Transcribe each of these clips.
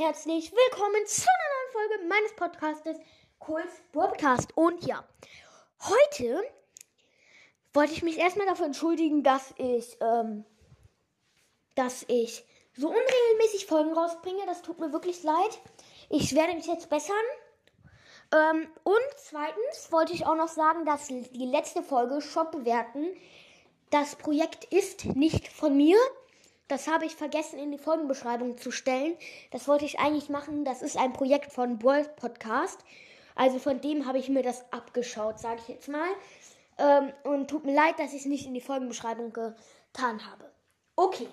herzlich willkommen zu einer neuen Folge meines Podcastes Kohls Podcast. Und ja, heute wollte ich mich erstmal dafür entschuldigen, dass ich, ähm, dass ich so unregelmäßig Folgen rausbringe. Das tut mir wirklich leid. Ich werde mich jetzt bessern. Ähm, und zweitens wollte ich auch noch sagen, dass die letzte Folge Shop bewerten. Das Projekt ist nicht von mir. Das habe ich vergessen in die Folgenbeschreibung zu stellen. Das wollte ich eigentlich machen. Das ist ein Projekt von World Podcast. Also von dem habe ich mir das abgeschaut, sage ich jetzt mal. Ähm, und tut mir leid, dass ich es nicht in die Folgenbeschreibung getan habe. Okay,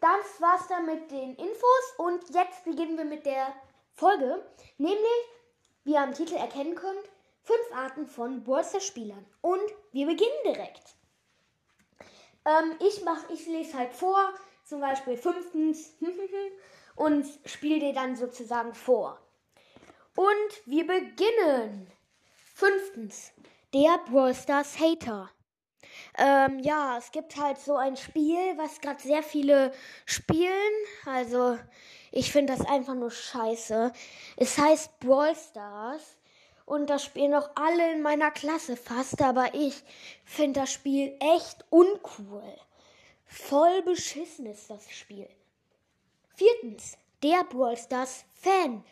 das war's dann mit den Infos. Und jetzt beginnen wir mit der Folge. Nämlich, wie ihr am Titel erkennen könnt, fünf Arten von Bolster-Spielern. Und wir beginnen direkt. Ähm, ich, mach, ich lese halt vor, zum Beispiel fünftens und spiele dir dann sozusagen vor. Und wir beginnen. Fünftens, der Brawl Stars Hater. Ähm, ja, es gibt halt so ein Spiel, was gerade sehr viele spielen. Also, ich finde das einfach nur scheiße. Es heißt Brawl Stars. Und das spielen auch alle in meiner Klasse fast. Aber ich finde das Spiel echt uncool. Voll beschissen ist das Spiel. Viertens, der Brawl Stars Fan.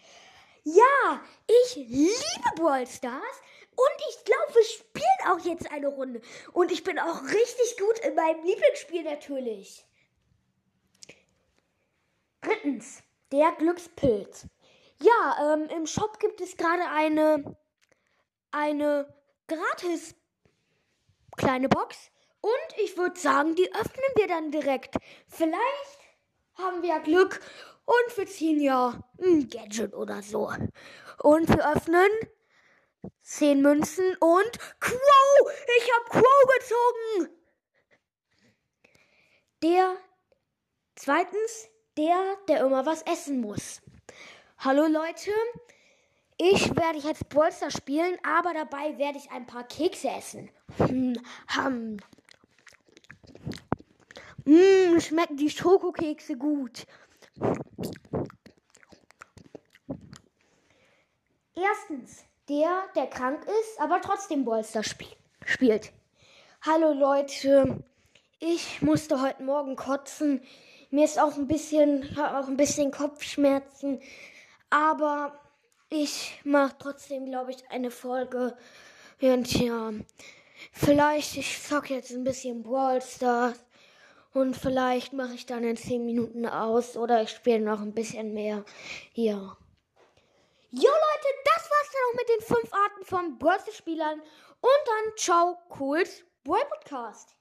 Ja, ich liebe Brawl Stars und ich glaube, wir spielen auch jetzt eine Runde. Und ich bin auch richtig gut in meinem Lieblingsspiel natürlich. Drittens, der Glückspilz. Ja, ähm, im Shop gibt es gerade eine, eine gratis kleine Box und ich würde sagen, die öffnen wir dann direkt. Vielleicht haben wir ja Glück und wir ziehen ja ein Gadget oder so. Und wir öffnen 10 Münzen und Crow! Ich habe Crow gezogen! Der, zweitens, der, der immer was essen muss. Hallo Leute, ich werde jetzt Bolster spielen, aber dabei werde ich ein paar Kekse essen. Hm, hm. Mmm, schmecken die Schokokekse gut. Erstens, der, der krank ist, aber trotzdem Bolster spiel spielt. Hallo Leute, ich musste heute Morgen kotzen. Mir ist auch ein bisschen, habe auch ein bisschen Kopfschmerzen, aber ich mache trotzdem, glaube ich, eine Folge. Und ja, vielleicht ich zocke jetzt ein bisschen Brawl Stars und vielleicht mache ich dann in 10 Minuten aus oder ich spiele noch ein bisschen mehr. Ja. Jo Leute, das war's dann auch mit den 5 Arten von Börse-Spielern. Und dann ciao, cools Boy Podcast.